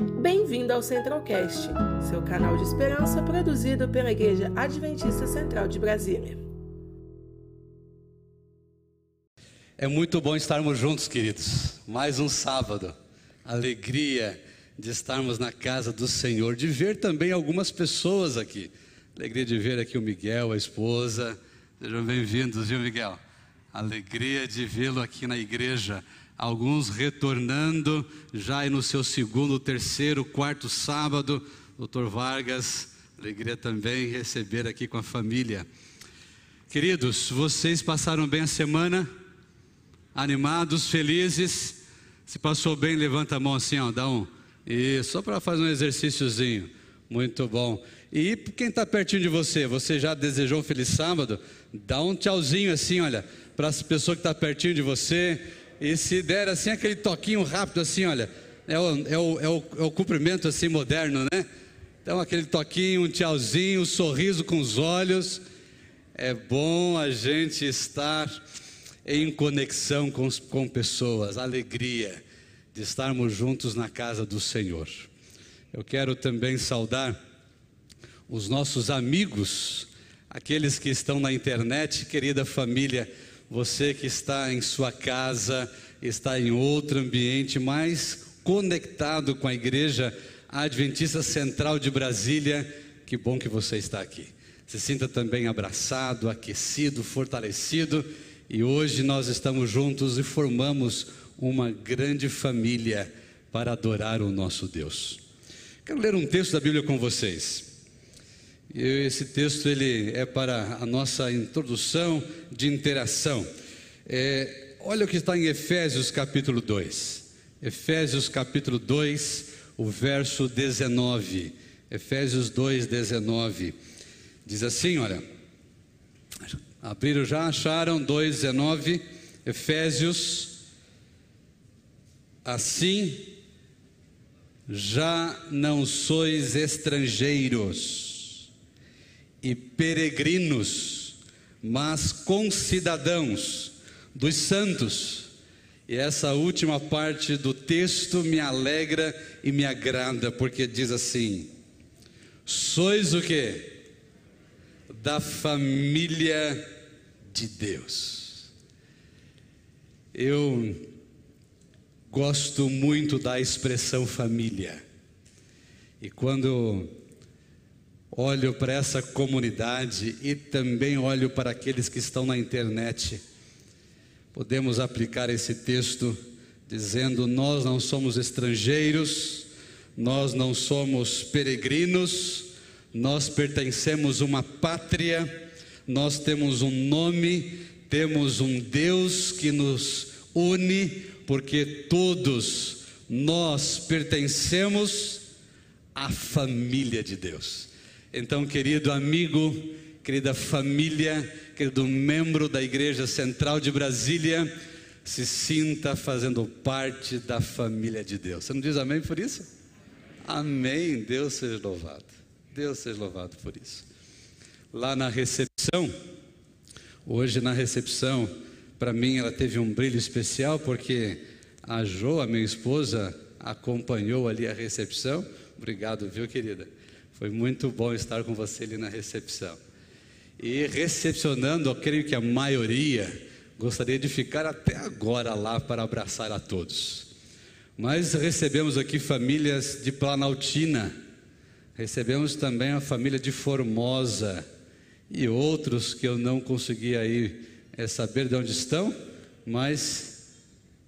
Bem-vindo ao Centralcast, seu canal de esperança produzido pela Igreja Adventista Central de Brasília. É muito bom estarmos juntos, queridos. Mais um sábado. Alegria de estarmos na casa do Senhor, de ver também algumas pessoas aqui. Alegria de ver aqui o Miguel, a esposa. Sejam bem-vindos, viu, Miguel? Alegria de vê-lo aqui na igreja. Alguns retornando já no seu segundo, terceiro, quarto sábado. Doutor Vargas, alegria também receber aqui com a família. Queridos, vocês passaram bem a semana? Animados, felizes? Se passou bem, levanta a mão assim, ó, dá um. E só para fazer um exercíciozinho. Muito bom. E quem está pertinho de você, você já desejou um feliz sábado? Dá um tchauzinho assim, olha, para as pessoas que estão tá pertinho de você. E se der assim aquele toquinho rápido assim, olha, é o, é o, é o, é o cumprimento assim moderno, né? Então aquele toquinho, um tchauzinho, um sorriso com os olhos. É bom a gente estar em conexão com, com pessoas, alegria de estarmos juntos na casa do Senhor. Eu quero também saudar os nossos amigos, aqueles que estão na internet, querida família, você que está em sua casa, está em outro ambiente, mais conectado com a Igreja Adventista Central de Brasília, que bom que você está aqui. Se sinta também abraçado, aquecido, fortalecido, e hoje nós estamos juntos e formamos uma grande família para adorar o nosso Deus. Quero ler um texto da Bíblia com vocês. Esse texto ele é para a nossa introdução de interação. É, olha o que está em Efésios capítulo 2. Efésios capítulo 2, o verso 19. Efésios 2, 19. Diz assim: olha. Abriram já, acharam 2, 19. Efésios. Assim já não sois estrangeiros e peregrinos, mas concidadãos dos santos. E essa última parte do texto me alegra e me agrada, porque diz assim: sois o que? Da família de Deus. Eu Gosto muito da expressão família. E quando olho para essa comunidade e também olho para aqueles que estão na internet, podemos aplicar esse texto dizendo: Nós não somos estrangeiros, nós não somos peregrinos, nós pertencemos a uma pátria, nós temos um nome, temos um Deus que nos une porque todos nós pertencemos à família de Deus. Então, querido amigo, querida família, querido membro da Igreja Central de Brasília, se sinta fazendo parte da família de Deus. Você não diz amém por isso? Amém. Deus seja louvado. Deus seja louvado por isso. Lá na recepção, hoje na recepção, para mim ela teve um brilho especial porque a Jo, a minha esposa, acompanhou ali a recepção. Obrigado, viu, querida? Foi muito bom estar com você ali na recepção. E recepcionando, eu creio que a maioria gostaria de ficar até agora lá para abraçar a todos. Mas recebemos aqui famílias de Planaltina, recebemos também a família de Formosa e outros que eu não consegui aí é saber de onde estão, mas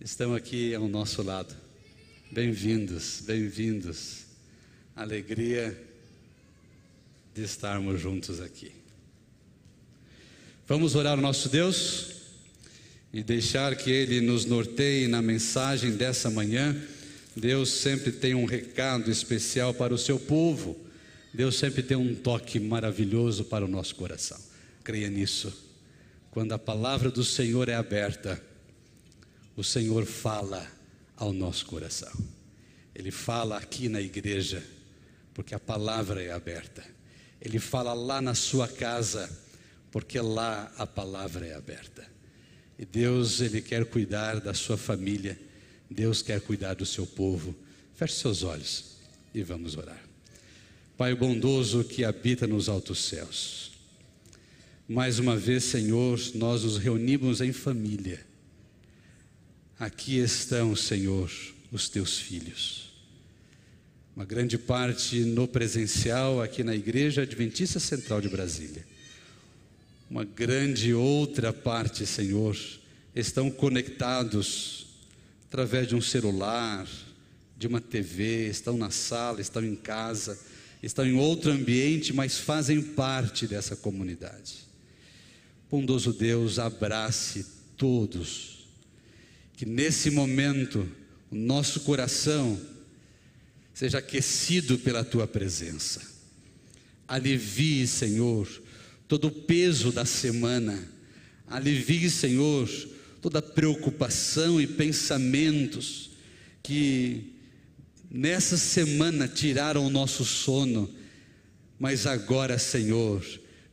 estão aqui ao nosso lado. Bem-vindos, bem-vindos. Alegria de estarmos juntos aqui. Vamos orar ao nosso Deus e deixar que Ele nos norteie na mensagem dessa manhã. Deus sempre tem um recado especial para o seu povo. Deus sempre tem um toque maravilhoso para o nosso coração. Creia nisso. Quando a palavra do Senhor é aberta, o Senhor fala ao nosso coração. Ele fala aqui na igreja, porque a palavra é aberta. Ele fala lá na sua casa, porque lá a palavra é aberta. E Deus, Ele quer cuidar da sua família, Deus quer cuidar do seu povo. Feche seus olhos. e vamos orar. Pai bondoso que habita nos altos céus, mais uma vez, Senhor, nós nos reunimos em família. Aqui estão, Senhor, os teus filhos. Uma grande parte no presencial aqui na Igreja Adventista Central de Brasília. Uma grande outra parte, Senhor, estão conectados através de um celular, de uma TV, estão na sala, estão em casa, estão em outro ambiente, mas fazem parte dessa comunidade. Bondoso Deus, abrace todos, que nesse momento o nosso coração seja aquecido pela tua presença. Alivie, Senhor, todo o peso da semana. Alivie, Senhor, toda preocupação e pensamentos que nessa semana tiraram o nosso sono, mas agora, Senhor,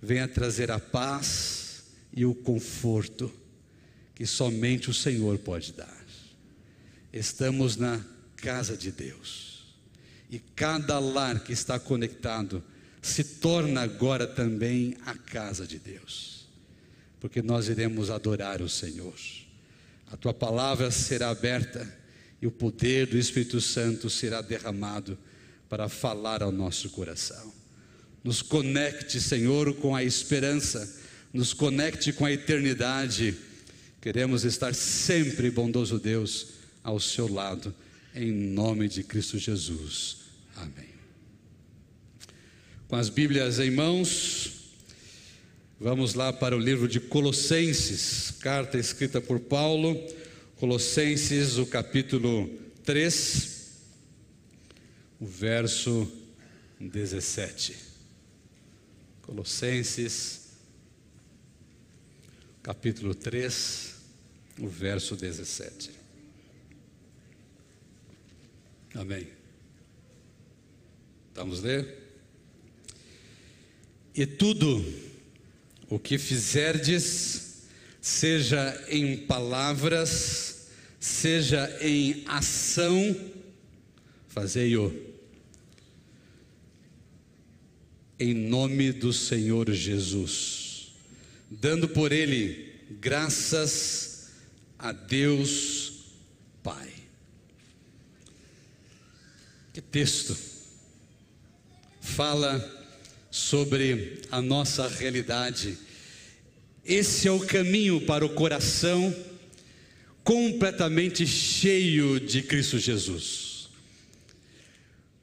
venha trazer a paz e o conforto que somente o Senhor pode dar. Estamos na casa de Deus e cada lar que está conectado se torna agora também a casa de Deus, porque nós iremos adorar o Senhor. A tua palavra será aberta e o poder do Espírito Santo será derramado para falar ao nosso coração. Nos conecte, Senhor, com a esperança, nos conecte com a eternidade. Queremos estar sempre, bondoso Deus, ao seu lado, em nome de Cristo Jesus. Amém. Com as Bíblias em mãos, vamos lá para o livro de Colossenses, carta escrita por Paulo Colossenses, o capítulo 3, o verso 17. Colossenses, capítulo 3, o verso 17. Amém. Vamos ler? E tudo o que fizerdes, seja em palavras, seja em ação, fazei-o. Em nome do Senhor Jesus, dando por ele graças a Deus Pai. Que texto fala sobre a nossa realidade esse é o caminho para o coração completamente cheio de Cristo Jesus.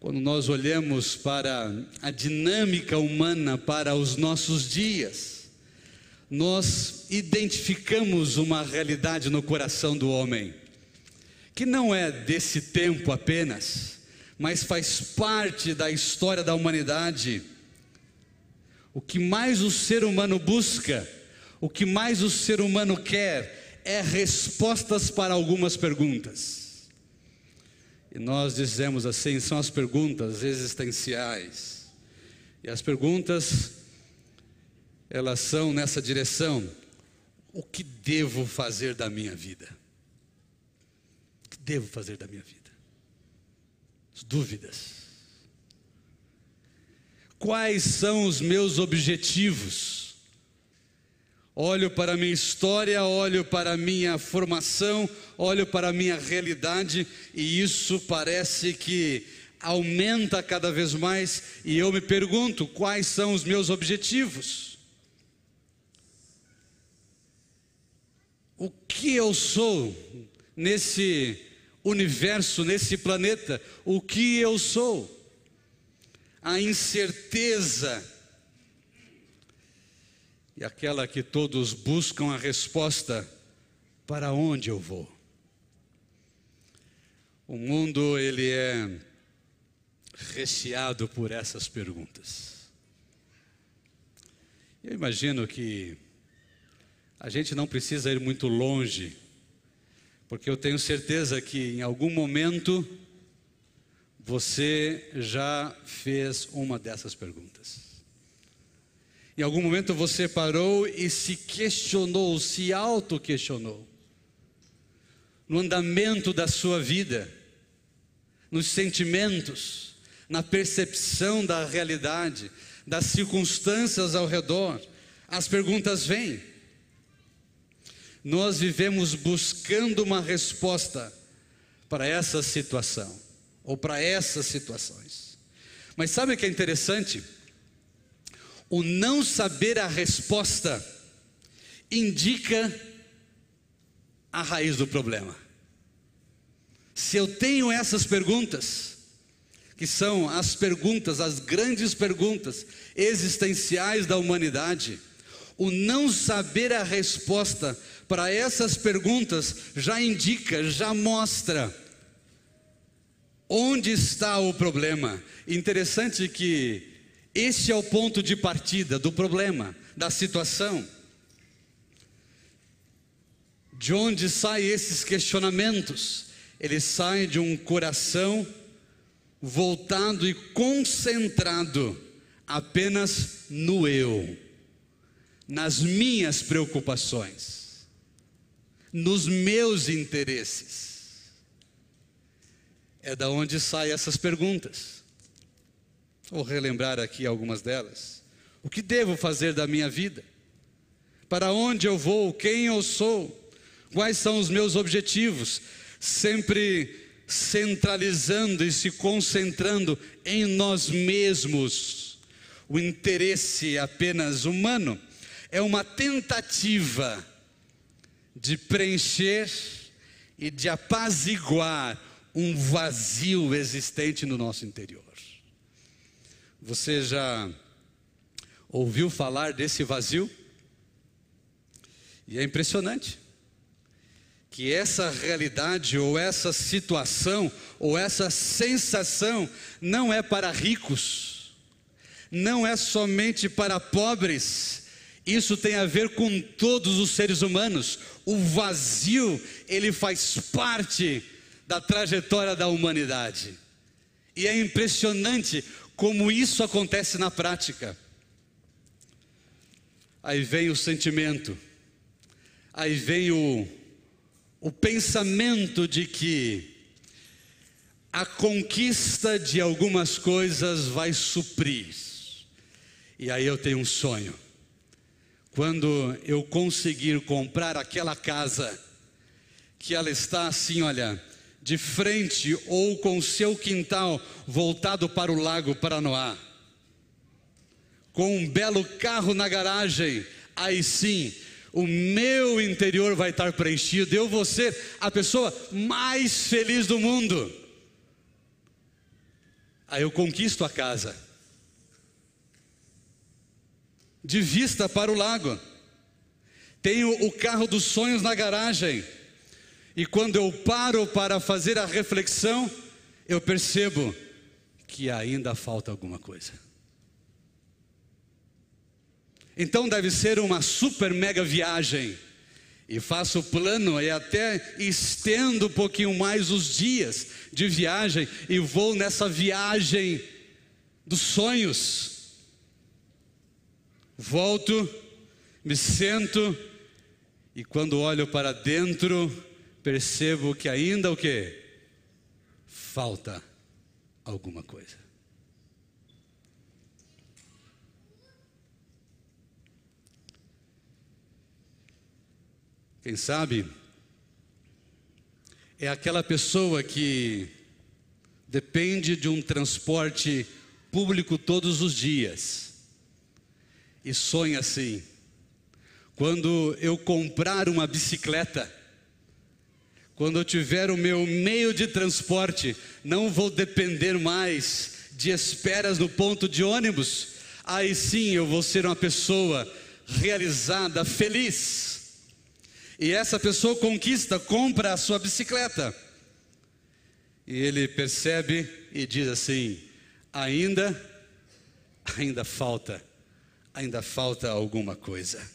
Quando nós olhamos para a dinâmica humana para os nossos dias, nós identificamos uma realidade no coração do homem, que não é desse tempo apenas, mas faz parte da história da humanidade. O que mais o ser humano busca o que mais o ser humano quer é respostas para algumas perguntas. E nós dizemos assim: são as perguntas existenciais. E as perguntas, elas são nessa direção: o que devo fazer da minha vida? O que devo fazer da minha vida? As dúvidas. Quais são os meus objetivos? Olho para a minha história, olho para a minha formação, olho para a minha realidade e isso parece que aumenta cada vez mais e eu me pergunto quais são os meus objetivos. O que eu sou nesse universo, nesse planeta? O que eu sou? A incerteza e aquela que todos buscam a resposta: para onde eu vou? O mundo ele é recheado por essas perguntas. Eu imagino que a gente não precisa ir muito longe, porque eu tenho certeza que em algum momento você já fez uma dessas perguntas. Em algum momento você parou e se questionou, se auto-questionou. No andamento da sua vida, nos sentimentos, na percepção da realidade, das circunstâncias ao redor, as perguntas vêm. Nós vivemos buscando uma resposta para essa situação, ou para essas situações. Mas sabe o que é interessante? O não saber a resposta indica a raiz do problema. Se eu tenho essas perguntas, que são as perguntas, as grandes perguntas existenciais da humanidade, o não saber a resposta para essas perguntas já indica, já mostra onde está o problema. Interessante que esse é o ponto de partida do problema, da situação. De onde saem esses questionamentos? Eles saem de um coração voltado e concentrado apenas no eu, nas minhas preocupações, nos meus interesses. É da onde saem essas perguntas. Vou relembrar aqui algumas delas. O que devo fazer da minha vida? Para onde eu vou? Quem eu sou? Quais são os meus objetivos? Sempre centralizando e se concentrando em nós mesmos. O interesse apenas humano é uma tentativa de preencher e de apaziguar um vazio existente no nosso interior. Você já ouviu falar desse vazio? E é impressionante que essa realidade ou essa situação ou essa sensação não é para ricos, não é somente para pobres, isso tem a ver com todos os seres humanos. O vazio, ele faz parte da trajetória da humanidade. E é impressionante como isso acontece na prática. Aí vem o sentimento, aí vem o o pensamento de que a conquista de algumas coisas vai suprir. E aí eu tenho um sonho. Quando eu conseguir comprar aquela casa, que ela está assim, olha, de frente ou com seu quintal voltado para o Lago Paranoá, com um belo carro na garagem, aí sim o meu interior vai estar preenchido, eu vou ser a pessoa mais feliz do mundo. Aí eu conquisto a casa, de vista para o lago, tenho o carro dos sonhos na garagem, e quando eu paro para fazer a reflexão, eu percebo que ainda falta alguma coisa. Então deve ser uma super mega viagem. E faço o plano e até estendo um pouquinho mais os dias de viagem e vou nessa viagem dos sonhos. Volto, me sento e quando olho para dentro, percebo que ainda o que? Falta alguma coisa. Quem sabe é aquela pessoa que depende de um transporte público todos os dias e sonha assim: quando eu comprar uma bicicleta, quando eu tiver o meu meio de transporte, não vou depender mais de esperas no ponto de ônibus, aí sim eu vou ser uma pessoa realizada, feliz. E essa pessoa conquista, compra a sua bicicleta. E ele percebe e diz assim: ainda, ainda falta, ainda falta alguma coisa.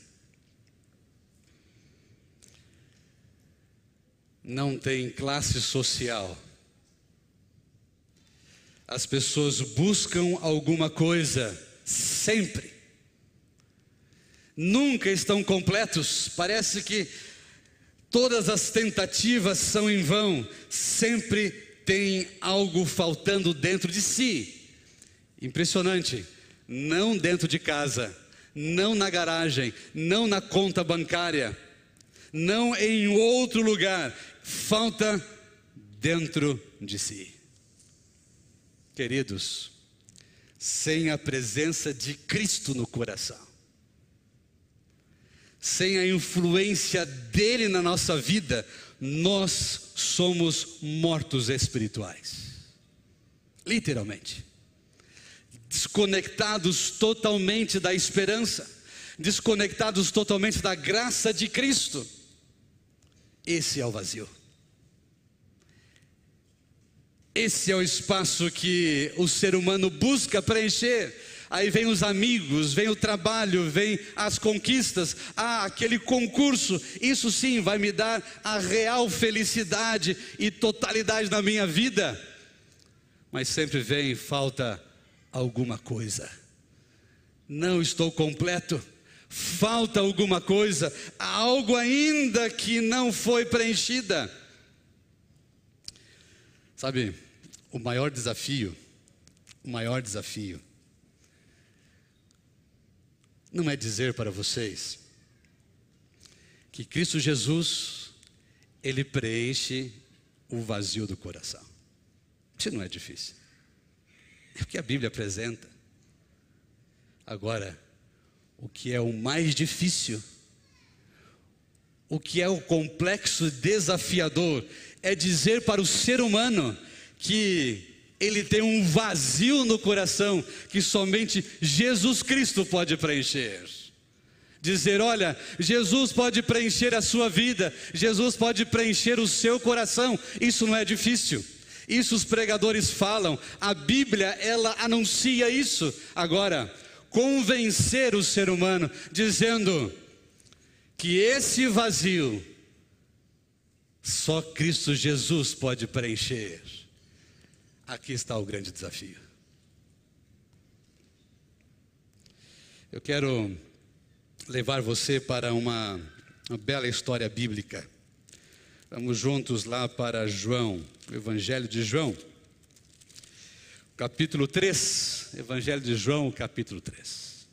Não tem classe social. As pessoas buscam alguma coisa sempre. Nunca estão completos. Parece que Todas as tentativas são em vão, sempre tem algo faltando dentro de si. Impressionante. Não dentro de casa, não na garagem, não na conta bancária, não em outro lugar. Falta dentro de si. Queridos, sem a presença de Cristo no coração, sem a influência dele na nossa vida, nós somos mortos espirituais. Literalmente. Desconectados totalmente da esperança, desconectados totalmente da graça de Cristo. Esse é o vazio. Esse é o espaço que o ser humano busca preencher. Aí vem os amigos, vem o trabalho, vem as conquistas, ah, aquele concurso. Isso sim vai me dar a real felicidade e totalidade na minha vida. Mas sempre vem falta alguma coisa. Não estou completo. Falta alguma coisa, algo ainda que não foi preenchida. Sabe, o maior desafio, o maior desafio, não é dizer para vocês que Cristo Jesus, Ele preenche o vazio do coração. Isso não é difícil. É o que a Bíblia apresenta. Agora, o que é o mais difícil, o que é o complexo desafiador, é dizer para o ser humano que ele tem um vazio no coração que somente Jesus Cristo pode preencher. Dizer, olha, Jesus pode preencher a sua vida, Jesus pode preencher o seu coração, isso não é difícil. Isso os pregadores falam, a Bíblia ela anuncia isso. Agora, convencer o ser humano dizendo que esse vazio só Cristo Jesus pode preencher. Aqui está o grande desafio. Eu quero levar você para uma, uma bela história bíblica. Vamos juntos lá para João, Evangelho de João, capítulo 3. Evangelho de João, capítulo 3.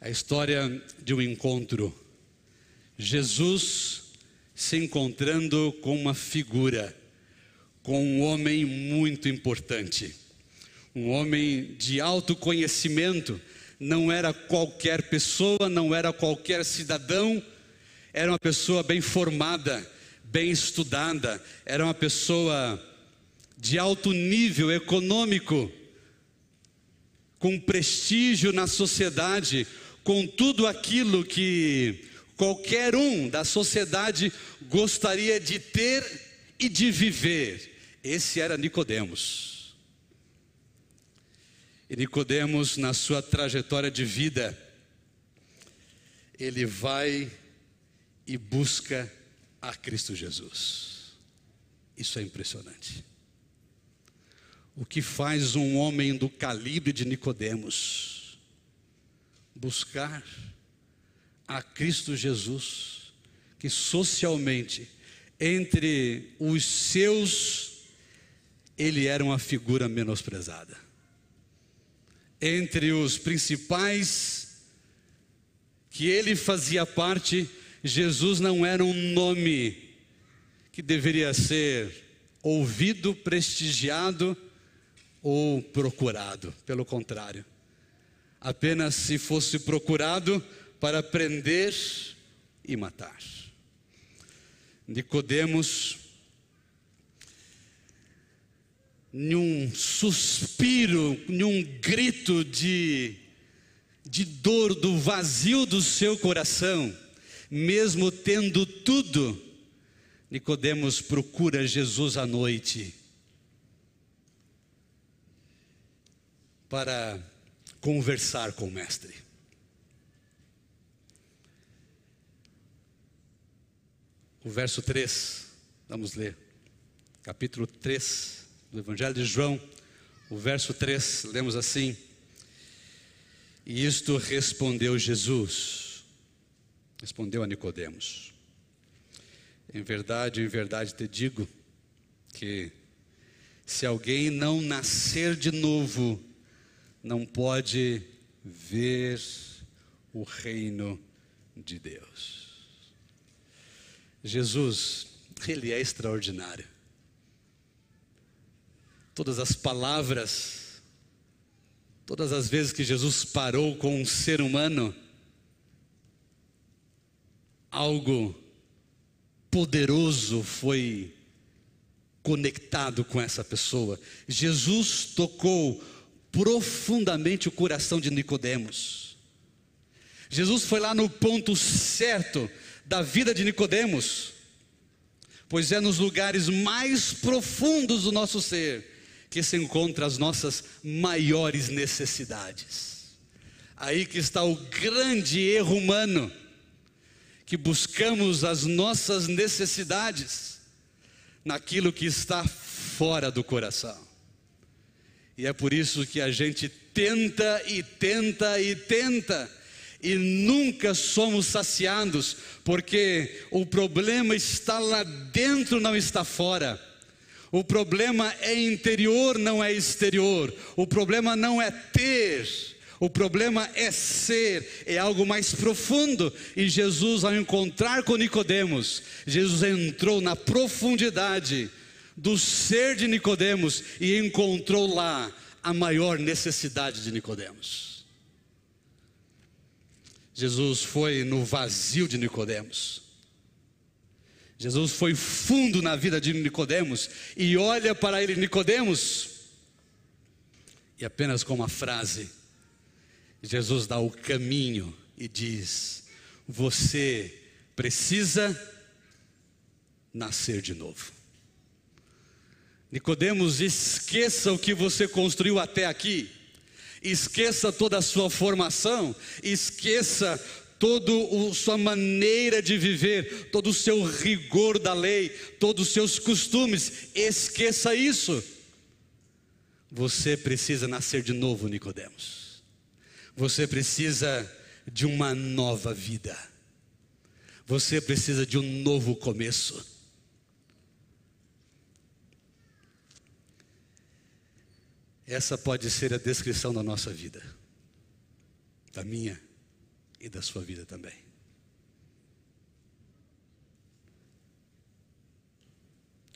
A história de um encontro. Jesus se encontrando com uma figura, com um homem muito importante, um homem de alto conhecimento, não era qualquer pessoa, não era qualquer cidadão, era uma pessoa bem formada, bem estudada, era uma pessoa de alto nível econômico, com prestígio na sociedade, com tudo aquilo que qualquer um da sociedade gostaria de ter e de viver. Esse era Nicodemos. E Nicodemos, na sua trajetória de vida, ele vai e busca a Cristo Jesus. Isso é impressionante. O que faz um homem do calibre de Nicodemos buscar a Cristo Jesus, que socialmente, entre os seus, ele era uma figura menosprezada. Entre os principais que ele fazia parte, Jesus não era um nome que deveria ser ouvido, prestigiado ou procurado, pelo contrário. Apenas se fosse procurado, para prender e matar. Nicodemos, num suspiro, num grito de, de dor do vazio do seu coração, mesmo tendo tudo, Nicodemos procura Jesus à noite para conversar com o mestre. o verso 3. Vamos ler. Capítulo 3 do Evangelho de João, o verso 3, lemos assim: E isto respondeu Jesus, respondeu a Nicodemos: Em verdade, em verdade te digo que se alguém não nascer de novo, não pode ver o reino de Deus. Jesus, ele é extraordinário. Todas as palavras, todas as vezes que Jesus parou com um ser humano, algo poderoso foi conectado com essa pessoa. Jesus tocou profundamente o coração de Nicodemos. Jesus foi lá no ponto certo da vida de Nicodemos, pois é nos lugares mais profundos do nosso ser que se encontram as nossas maiores necessidades. Aí que está o grande erro humano, que buscamos as nossas necessidades naquilo que está fora do coração. E é por isso que a gente tenta e tenta e tenta e nunca somos saciados, porque o problema está lá dentro, não está fora. O problema é interior, não é exterior. O problema não é ter, o problema é ser, é algo mais profundo. E Jesus, ao encontrar com Nicodemos, Jesus entrou na profundidade do ser de Nicodemos e encontrou lá a maior necessidade de Nicodemos. Jesus foi no vazio de Nicodemos. Jesus foi fundo na vida de Nicodemos e olha para ele Nicodemos e apenas com uma frase Jesus dá o caminho e diz: você precisa nascer de novo. Nicodemos, esqueça o que você construiu até aqui. Esqueça toda a sua formação, esqueça toda a sua maneira de viver, todo o seu rigor da lei, todos os seus costumes, esqueça isso. Você precisa nascer de novo, Nicodemos. Você precisa de uma nova vida. Você precisa de um novo começo. Essa pode ser a descrição da nossa vida, da minha e da sua vida também.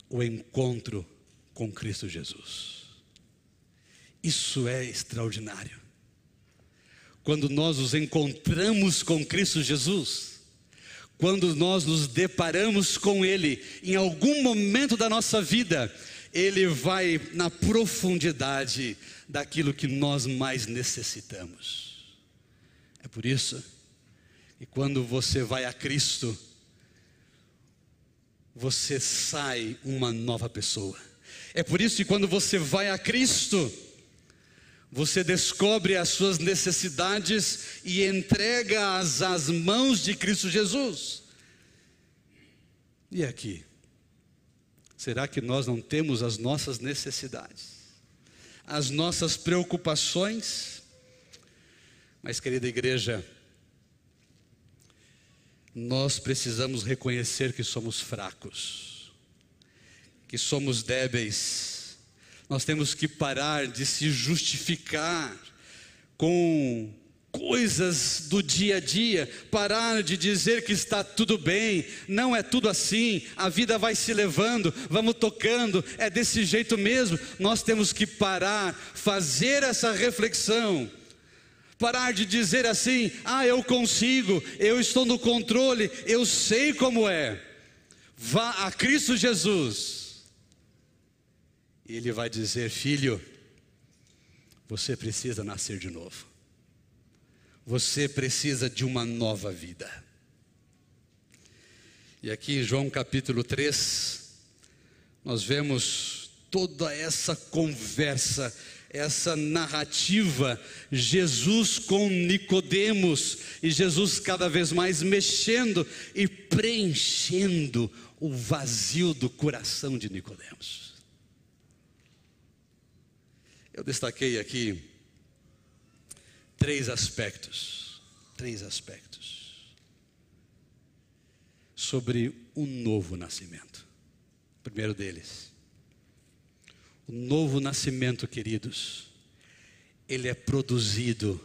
O encontro com Cristo Jesus. Isso é extraordinário. Quando nós nos encontramos com Cristo Jesus, quando nós nos deparamos com Ele em algum momento da nossa vida, Ele vai na profundidade daquilo que nós mais necessitamos. É por isso que quando você vai a Cristo, você sai uma nova pessoa. É por isso que quando você vai a Cristo, você descobre as suas necessidades e entrega-as às mãos de Cristo Jesus. E aqui? Será que nós não temos as nossas necessidades, as nossas preocupações? Mas, querida igreja, nós precisamos reconhecer que somos fracos, que somos débeis. Nós temos que parar de se justificar com coisas do dia a dia, parar de dizer que está tudo bem, não é tudo assim, a vida vai se levando, vamos tocando, é desse jeito mesmo. Nós temos que parar, fazer essa reflexão. Parar de dizer assim: ah, eu consigo, eu estou no controle, eu sei como é. Vá a Cristo Jesus, e Ele vai dizer: filho, você precisa nascer de novo, você precisa de uma nova vida. E aqui em João capítulo 3, nós vemos toda essa conversa essa narrativa, Jesus com Nicodemos e Jesus cada vez mais mexendo e preenchendo o vazio do coração de Nicodemos. Eu destaquei aqui três aspectos, três aspectos sobre o novo nascimento. O primeiro deles, o novo nascimento, queridos, ele é produzido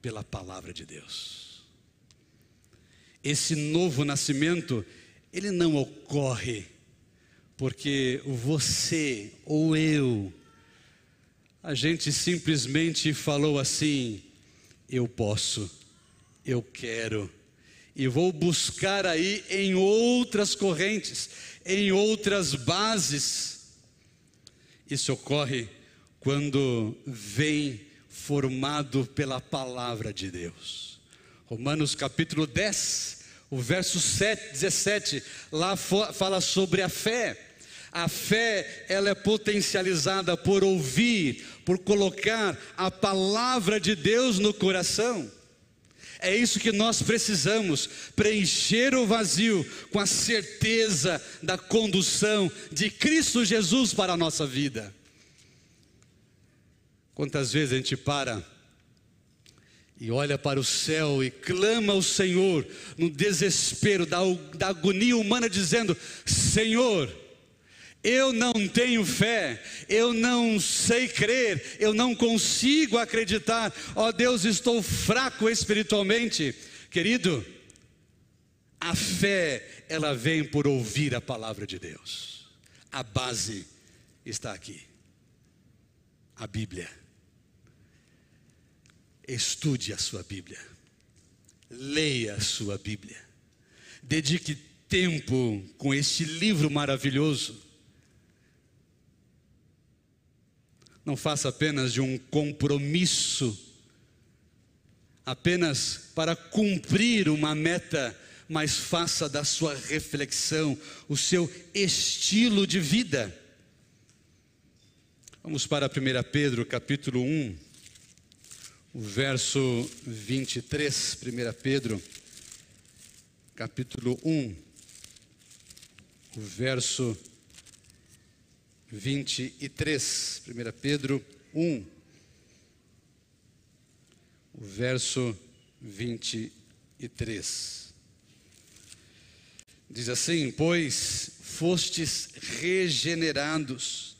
pela palavra de Deus. Esse novo nascimento, ele não ocorre porque você ou eu, a gente simplesmente falou assim: eu posso, eu quero, e vou buscar aí em outras correntes, em outras bases. Isso ocorre quando vem formado pela palavra de Deus. Romanos capítulo 10, o verso 7, 17, lá fala sobre a fé. A fé, ela é potencializada por ouvir, por colocar a palavra de Deus no coração. É isso que nós precisamos, preencher o vazio com a certeza da condução de Cristo Jesus para a nossa vida. Quantas vezes a gente para e olha para o céu e clama ao Senhor no desespero da, da agonia humana, dizendo: Senhor, eu não tenho fé, eu não sei crer, eu não consigo acreditar, ó oh, Deus, estou fraco espiritualmente. Querido, a fé, ela vem por ouvir a palavra de Deus, a base está aqui, a Bíblia. Estude a sua Bíblia, leia a sua Bíblia, dedique tempo com este livro maravilhoso. Não faça apenas de um compromisso, apenas para cumprir uma meta, mas faça da sua reflexão o seu estilo de vida. Vamos para 1 Pedro capítulo 1 o verso 23, 1 Pedro, capítulo 1, o verso 23, 1 Pedro 1, o verso 23. Diz assim: Pois fostes regenerados,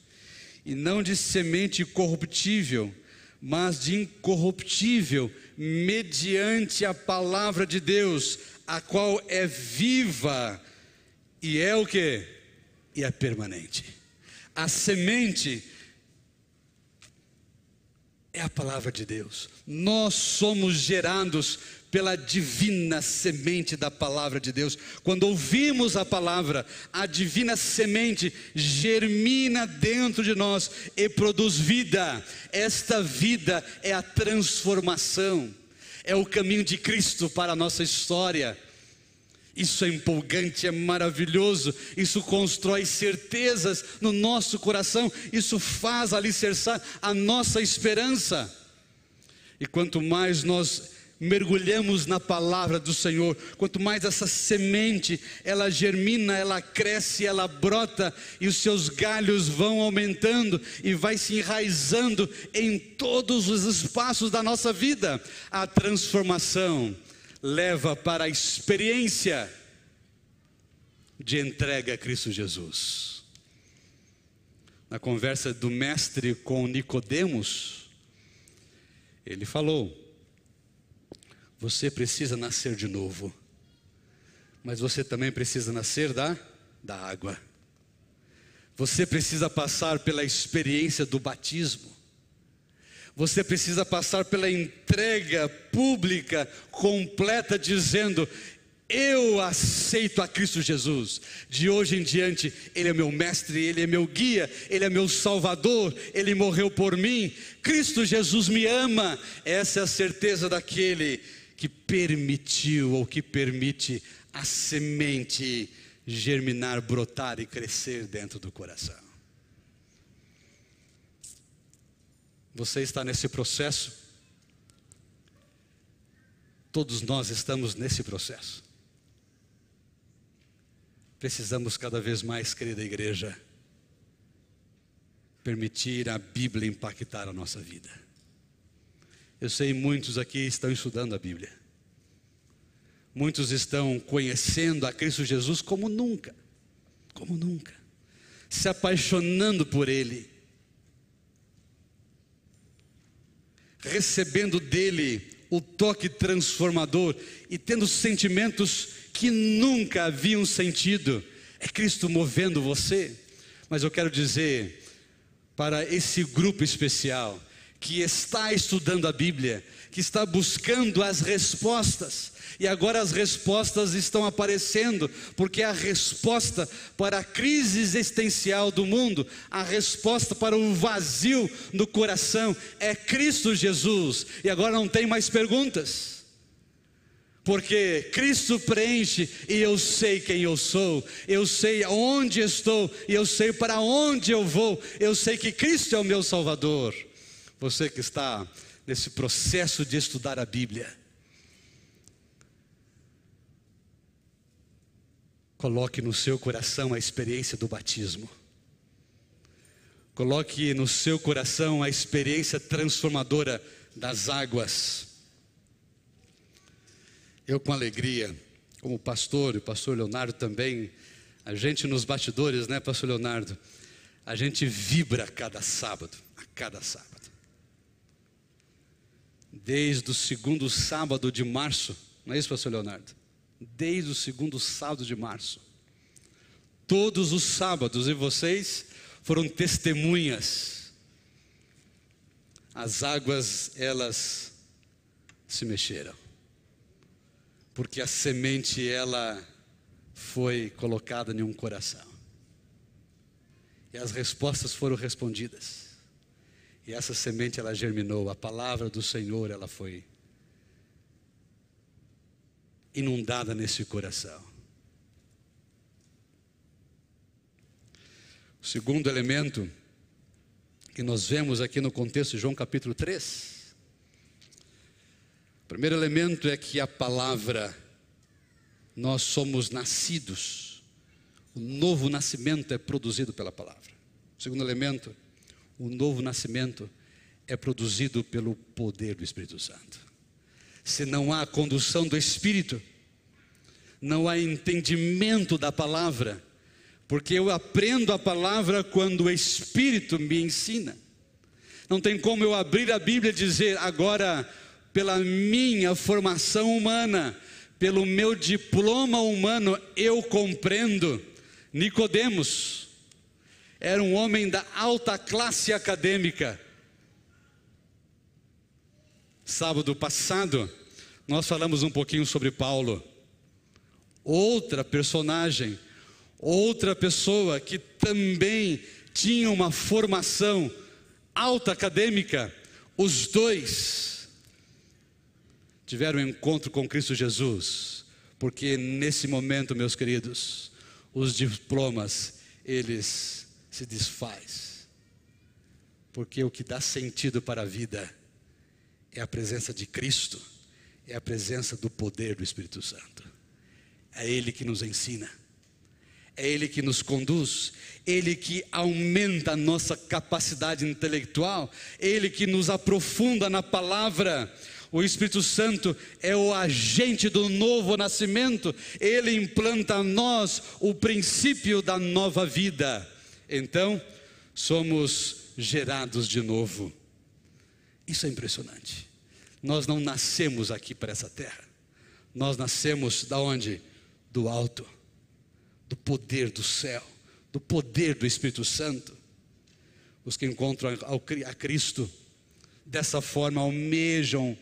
e não de semente corruptível, mas de incorruptível, mediante a palavra de Deus, a qual é viva e é o que? E é permanente. A semente é a palavra de Deus. Nós somos gerados pela divina semente da palavra de Deus. Quando ouvimos a palavra, a divina semente germina dentro de nós e produz vida. Esta vida é a transformação, é o caminho de Cristo para a nossa história. Isso é empolgante, é maravilhoso, isso constrói certezas no nosso coração, isso faz alicerçar a nossa esperança. E quanto mais nós mergulhamos na palavra do Senhor, quanto mais essa semente ela germina, ela cresce, ela brota e os seus galhos vão aumentando e vai se enraizando em todos os espaços da nossa vida, a transformação leva para a experiência de entrega a Cristo Jesus. Na conversa do mestre com Nicodemos, ele falou: você precisa nascer de novo. Mas você também precisa nascer da, da água. Você precisa passar pela experiência do batismo. Você precisa passar pela entrega pública, completa, dizendo: Eu aceito a Cristo Jesus. De hoje em diante, Ele é meu mestre, Ele é meu guia, Ele é meu salvador, Ele morreu por mim. Cristo Jesus me ama. Essa é a certeza daquele que permitiu ou que permite a semente germinar, brotar e crescer dentro do coração. Você está nesse processo? Todos nós estamos nesse processo. Precisamos cada vez mais, querida igreja, permitir a Bíblia impactar a nossa vida. Eu sei muitos aqui estão estudando a Bíblia. Muitos estão conhecendo a Cristo Jesus como nunca, como nunca, se apaixonando por Ele. Recebendo dele o toque transformador e tendo sentimentos que nunca haviam sentido. É Cristo movendo você. Mas eu quero dizer para esse grupo especial que está estudando a Bíblia, que está buscando as respostas, e agora as respostas estão aparecendo, porque a resposta para a crise existencial do mundo, a resposta para o vazio no coração. É Cristo Jesus, e agora não tem mais perguntas. Porque Cristo preenche e eu sei quem eu sou, eu sei onde estou e eu sei para onde eu vou, eu sei que Cristo é o meu Salvador. Você que está nesse processo de estudar a Bíblia, Coloque no seu coração a experiência do batismo. Coloque no seu coração a experiência transformadora das águas. Eu, com alegria, como pastor, e o pastor Leonardo também, a gente nos bastidores, né, pastor Leonardo? A gente vibra a cada sábado, a cada sábado. Desde o segundo sábado de março, não é isso, pastor Leonardo? desde o segundo sábado de março. Todos os sábados, e vocês foram testemunhas. As águas, elas se mexeram. Porque a semente, ela foi colocada em um coração. E as respostas foram respondidas. E essa semente, ela germinou. A palavra do Senhor, ela foi inundada nesse coração. O segundo elemento que nós vemos aqui no contexto de João capítulo 3. O primeiro elemento é que a palavra, nós somos nascidos, o novo nascimento é produzido pela palavra. O segundo elemento, o novo nascimento é produzido pelo poder do Espírito Santo se não há condução do Espírito, não há entendimento da palavra, porque eu aprendo a palavra quando o Espírito me ensina. Não tem como eu abrir a Bíblia e dizer, agora, pela minha formação humana, pelo meu diploma humano, eu compreendo. Nicodemos era um homem da alta classe acadêmica, Sábado passado, nós falamos um pouquinho sobre Paulo. Outra personagem, outra pessoa que também tinha uma formação alta acadêmica, os dois tiveram um encontro com Cristo Jesus, porque nesse momento, meus queridos, os diplomas, eles se desfaz. Porque o que dá sentido para a vida é a presença de Cristo, é a presença do poder do Espírito Santo. É Ele que nos ensina, é Ele que nos conduz, Ele que aumenta a nossa capacidade intelectual, Ele que nos aprofunda na palavra. O Espírito Santo é o agente do novo nascimento, ele implanta a nós o princípio da nova vida. Então, somos gerados de novo. Isso é impressionante. Nós não nascemos aqui para essa terra. Nós nascemos da onde? Do alto, do poder do céu, do poder do Espírito Santo. Os que encontram a Cristo dessa forma almejam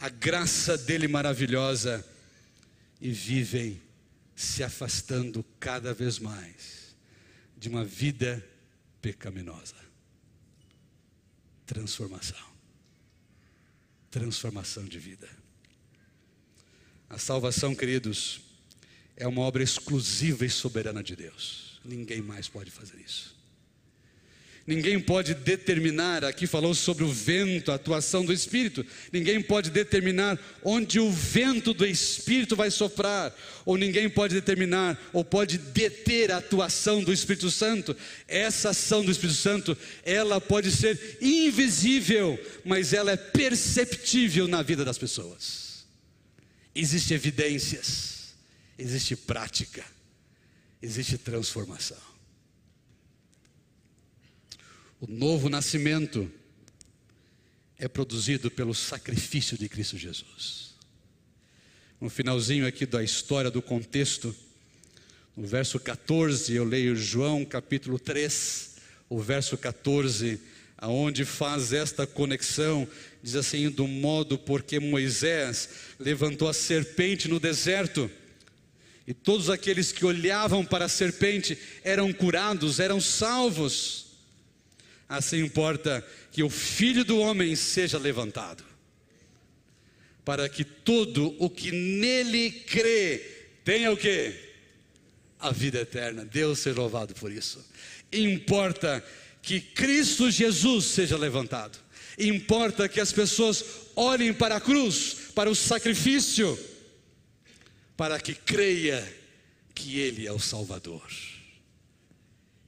a graça dele maravilhosa e vivem se afastando cada vez mais de uma vida pecaminosa transformação. Transformação de vida. A salvação, queridos, é uma obra exclusiva e soberana de Deus. Ninguém mais pode fazer isso. Ninguém pode determinar, aqui falou sobre o vento, a atuação do Espírito. Ninguém pode determinar onde o vento do Espírito vai soprar, ou ninguém pode determinar, ou pode deter a atuação do Espírito Santo. Essa ação do Espírito Santo, ela pode ser invisível, mas ela é perceptível na vida das pessoas. Existem evidências, existe prática, existe transformação. O novo nascimento é produzido pelo sacrifício de Cristo Jesus. No finalzinho aqui da história, do contexto, no verso 14, eu leio João capítulo 3, o verso 14, aonde faz esta conexão, diz assim: do modo porque Moisés levantou a serpente no deserto, e todos aqueles que olhavam para a serpente eram curados, eram salvos. Assim importa que o filho do homem seja levantado, para que todo o que nele crê tenha o que? A vida eterna. Deus seja louvado por isso. Importa que Cristo Jesus seja levantado. Importa que as pessoas olhem para a cruz, para o sacrifício, para que creia que Ele é o Salvador.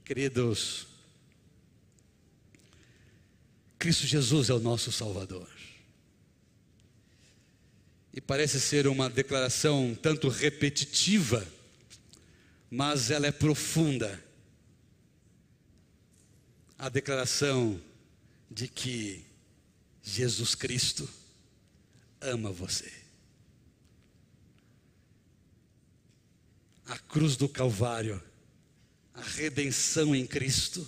Queridos, Cristo Jesus é o nosso Salvador. E parece ser uma declaração tanto repetitiva, mas ela é profunda. A declaração de que Jesus Cristo ama você. A cruz do Calvário, a redenção em Cristo,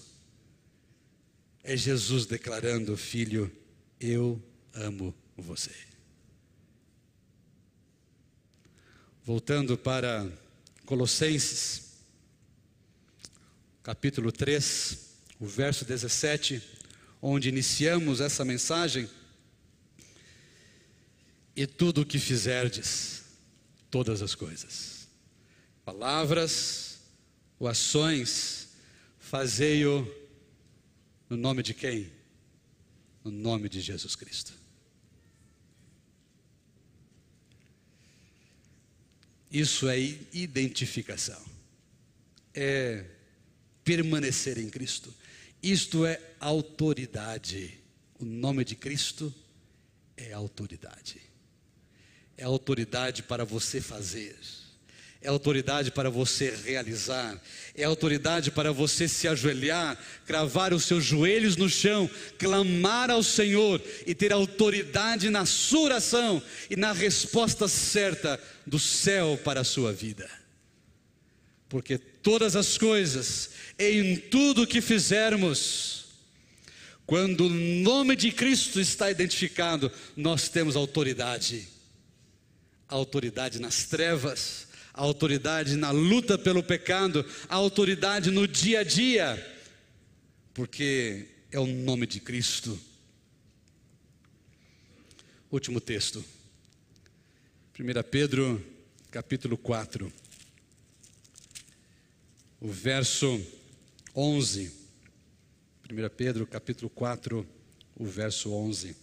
é Jesus declarando: Filho, eu amo você. Voltando para Colossenses, capítulo 3, o verso 17, onde iniciamos essa mensagem. E tudo o que fizerdes, todas as coisas, palavras ou ações, fazei-o no nome de quem? No nome de Jesus Cristo. Isso é identificação, é permanecer em Cristo. Isto é autoridade. O nome de Cristo é autoridade. É autoridade para você fazer é autoridade para você realizar, é autoridade para você se ajoelhar, cravar os seus joelhos no chão, clamar ao Senhor e ter autoridade na sua oração e na resposta certa do céu para a sua vida. Porque todas as coisas, em tudo que fizermos, quando o nome de Cristo está identificado, nós temos autoridade. Autoridade nas trevas, a autoridade na luta pelo pecado, a autoridade no dia a dia, porque é o nome de Cristo. Último texto, 1 Pedro, capítulo 4, o verso 11. 1 Pedro, capítulo 4, o verso 11.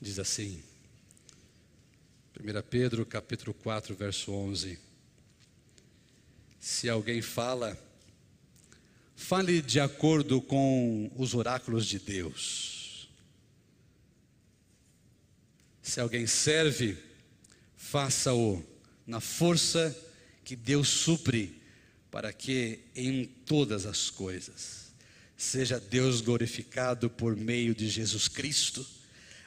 Diz assim: 1 Pedro capítulo 4, verso 11. Se alguém fala, fale de acordo com os oráculos de Deus. Se alguém serve, faça-o na força que Deus supre, para que em todas as coisas seja Deus glorificado por meio de Jesus Cristo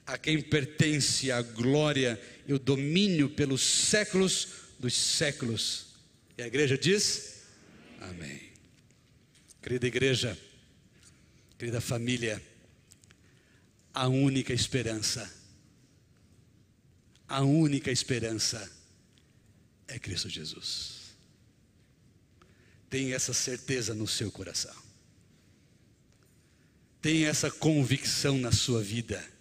a quem pertence a glória e o domínio pelos séculos dos séculos. E a igreja diz: Amém. Querida igreja, querida família, a única esperança, a única esperança é Cristo Jesus. Tenha essa certeza no seu coração. Tenha essa convicção na sua vida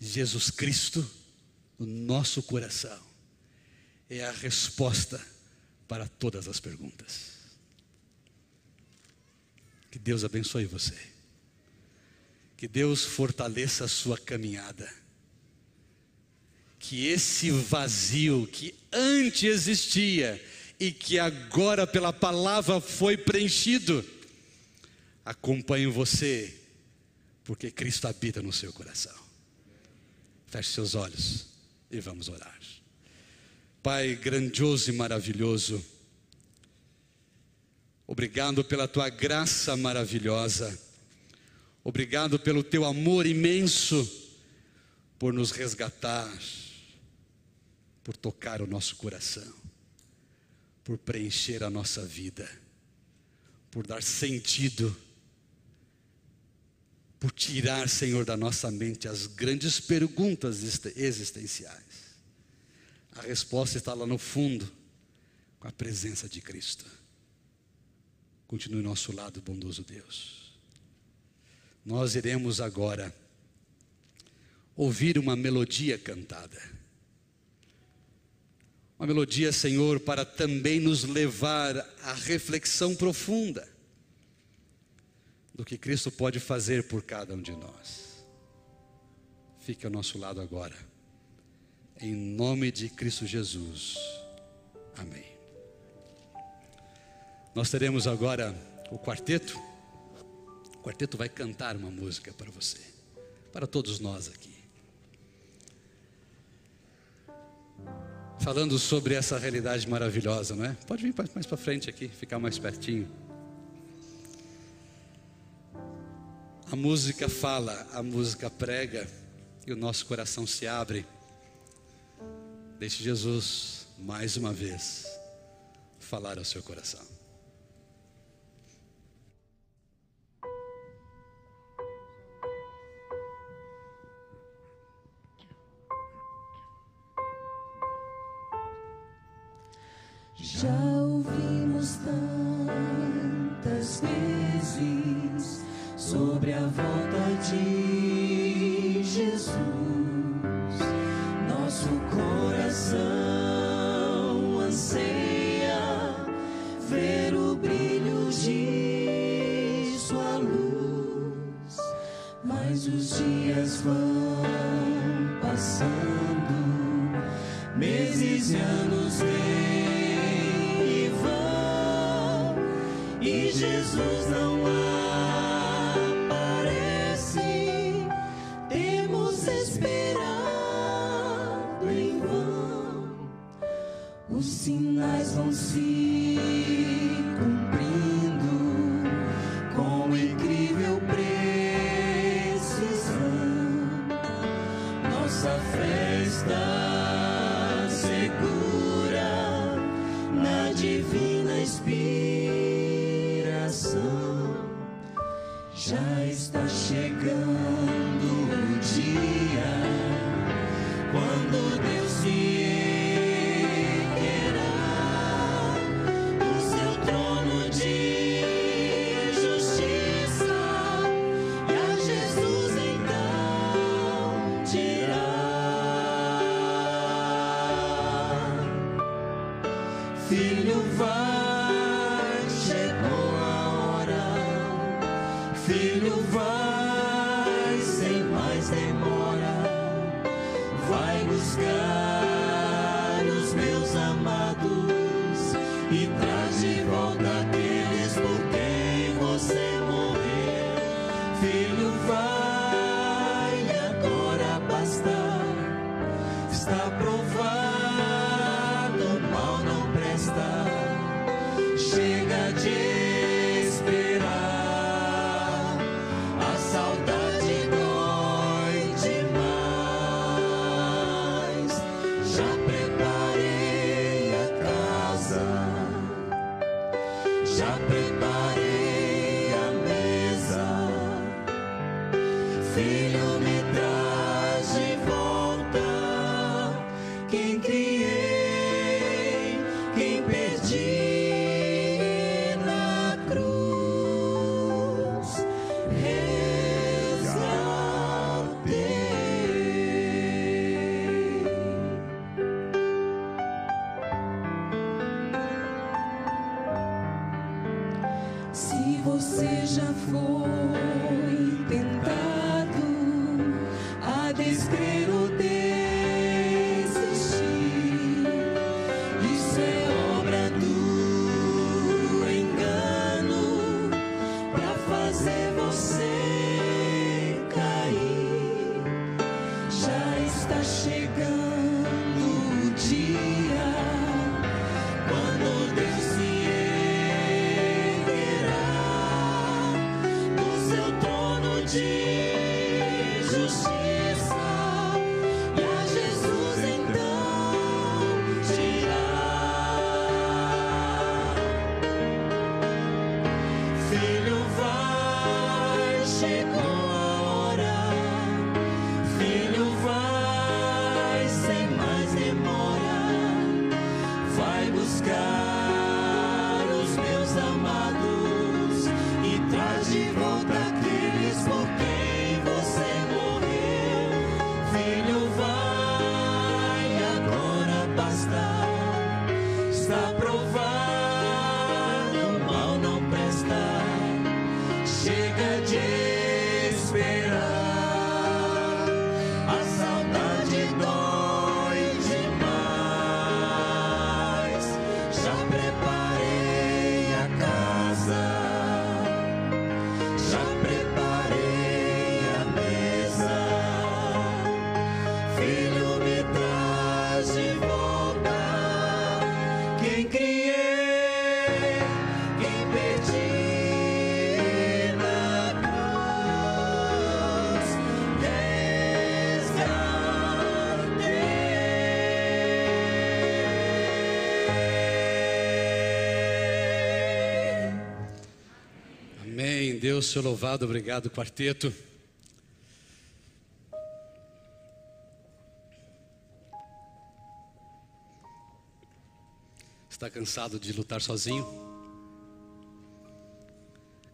Jesus Cristo no nosso coração é a resposta para todas as perguntas. Que Deus abençoe você. Que Deus fortaleça a sua caminhada. Que esse vazio que antes existia e que agora pela palavra foi preenchido, acompanhe você, porque Cristo habita no seu coração. Feche seus olhos e vamos orar. Pai grandioso e maravilhoso, obrigado pela tua graça maravilhosa, Obrigado pelo teu amor imenso, por nos resgatar, por tocar o nosso coração, por preencher a nossa vida, por dar sentido, por tirar, Senhor, da nossa mente as grandes perguntas existenciais. A resposta está lá no fundo, com a presença de Cristo. Continue nosso lado, bondoso Deus nós iremos agora ouvir uma melodia cantada. Uma melodia, Senhor, para também nos levar à reflexão profunda do que Cristo pode fazer por cada um de nós. Fique ao nosso lado agora. Em nome de Cristo Jesus. Amém. Nós teremos agora o quarteto. O quarteto vai cantar uma música para você, para todos nós aqui. Falando sobre essa realidade maravilhosa, não é? Pode vir mais para frente aqui, ficar mais pertinho. A música fala, a música prega e o nosso coração se abre. Deixe Jesus mais uma vez falar ao seu coração. Já ouvimos tantas vezes sobre a volta de Jesus. Nosso coração anseia ver o brilho de Sua luz, mas os dias vão passando, meses e anos vêm. Jesus não aparece, vão se Filho, está pronto. Deus, louvado, obrigado, quarteto. Está cansado de lutar sozinho?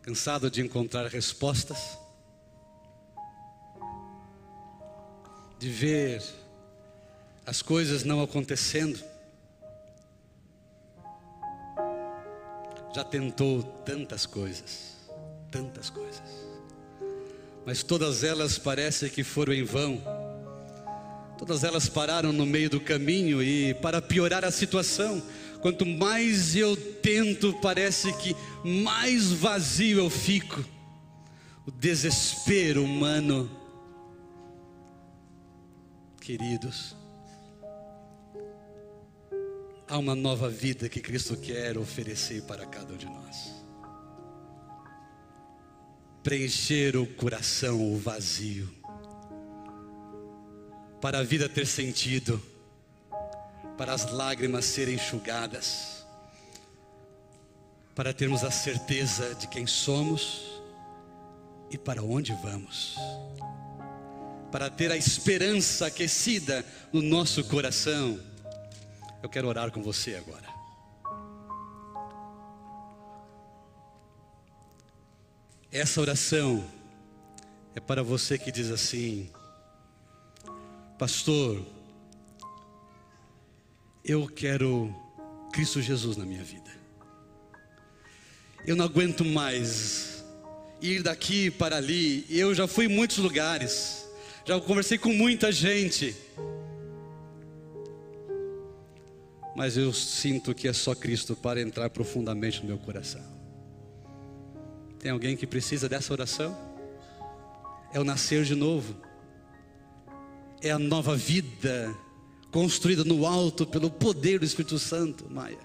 Cansado de encontrar respostas? De ver as coisas não acontecendo? Já tentou tantas coisas, tantas coisas, mas todas elas parecem que foram em vão. Todas elas pararam no meio do caminho e, para piorar a situação, Quanto mais eu tento, parece que mais vazio eu fico. O desespero humano. Queridos, há uma nova vida que Cristo quer oferecer para cada um de nós. Preencher o coração, o vazio, para a vida ter sentido para as lágrimas serem enxugadas, para termos a certeza de quem somos e para onde vamos, para ter a esperança aquecida no nosso coração. Eu quero orar com você agora. Essa oração é para você que diz assim, Pastor, eu quero Cristo Jesus na minha vida. Eu não aguento mais ir daqui para ali. Eu já fui em muitos lugares, já conversei com muita gente. Mas eu sinto que é só Cristo para entrar profundamente no meu coração. Tem alguém que precisa dessa oração? É o nascer de novo, é a nova vida construída no alto pelo poder do Espírito Santo, Maia.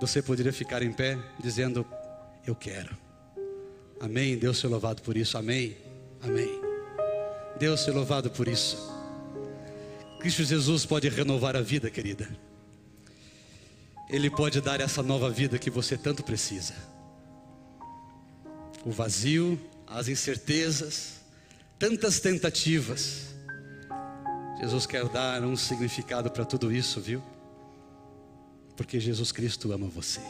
Você poderia ficar em pé dizendo: Eu quero. Amém. Deus seja louvado por isso. Amém. Amém. Deus seja louvado por isso. Cristo Jesus pode renovar a vida, querida. Ele pode dar essa nova vida que você tanto precisa. O vazio, as incertezas, tantas tentativas, Jesus quer dar um significado para tudo isso, viu? Porque Jesus Cristo ama você.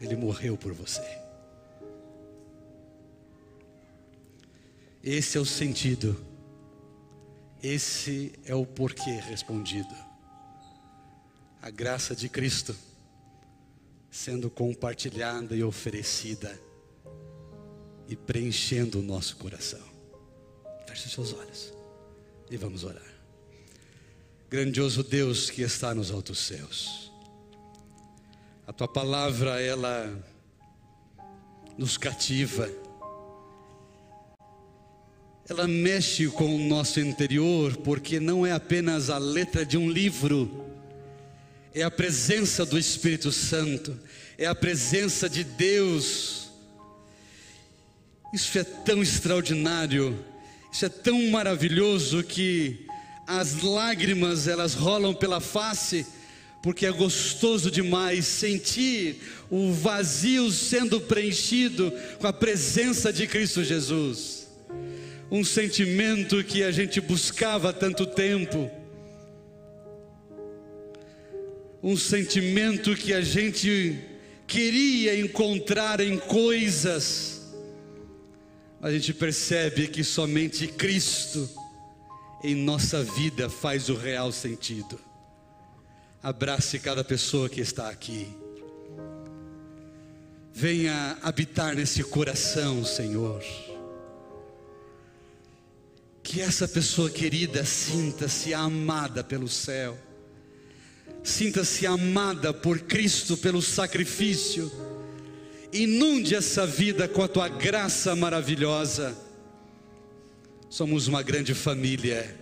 Ele morreu por você. Esse é o sentido. Esse é o porquê respondido. A graça de Cristo sendo compartilhada e oferecida e preenchendo o nosso coração. Feche seus olhos e vamos orar. Grandioso Deus que está nos altos céus, a tua palavra ela nos cativa, ela mexe com o nosso interior, porque não é apenas a letra de um livro, é a presença do Espírito Santo, é a presença de Deus. Isso é tão extraordinário isso é tão maravilhoso que as lágrimas elas rolam pela face, porque é gostoso demais sentir o vazio sendo preenchido com a presença de Cristo Jesus. Um sentimento que a gente buscava há tanto tempo. Um sentimento que a gente queria encontrar em coisas a gente percebe que somente Cristo em nossa vida faz o real sentido. Abrace cada pessoa que está aqui. Venha habitar nesse coração, Senhor. Que essa pessoa querida sinta-se amada pelo céu, sinta-se amada por Cristo, pelo sacrifício inunde essa vida com a tua graça maravilhosa. Somos uma grande família,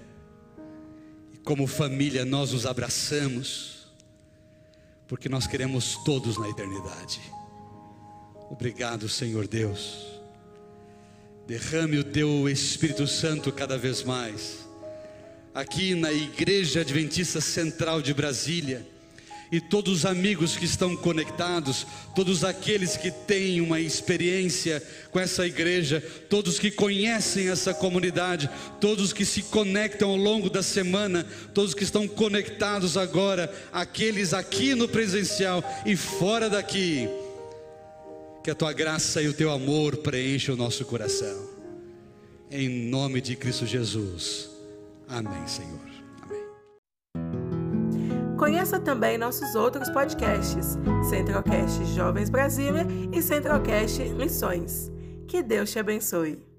e como família nós nos abraçamos, porque nós queremos todos na eternidade. Obrigado, Senhor Deus. Derrame o teu Espírito Santo cada vez mais, aqui na Igreja Adventista Central de Brasília e todos os amigos que estão conectados, todos aqueles que têm uma experiência com essa igreja, todos que conhecem essa comunidade, todos que se conectam ao longo da semana, todos que estão conectados agora, aqueles aqui no presencial e fora daqui. Que a tua graça e o teu amor preencham o nosso coração. Em nome de Cristo Jesus. Amém, Senhor. Conheça também nossos outros podcasts, Centralcast Jovens Brasília e Centralcast Missões. Que Deus te abençoe.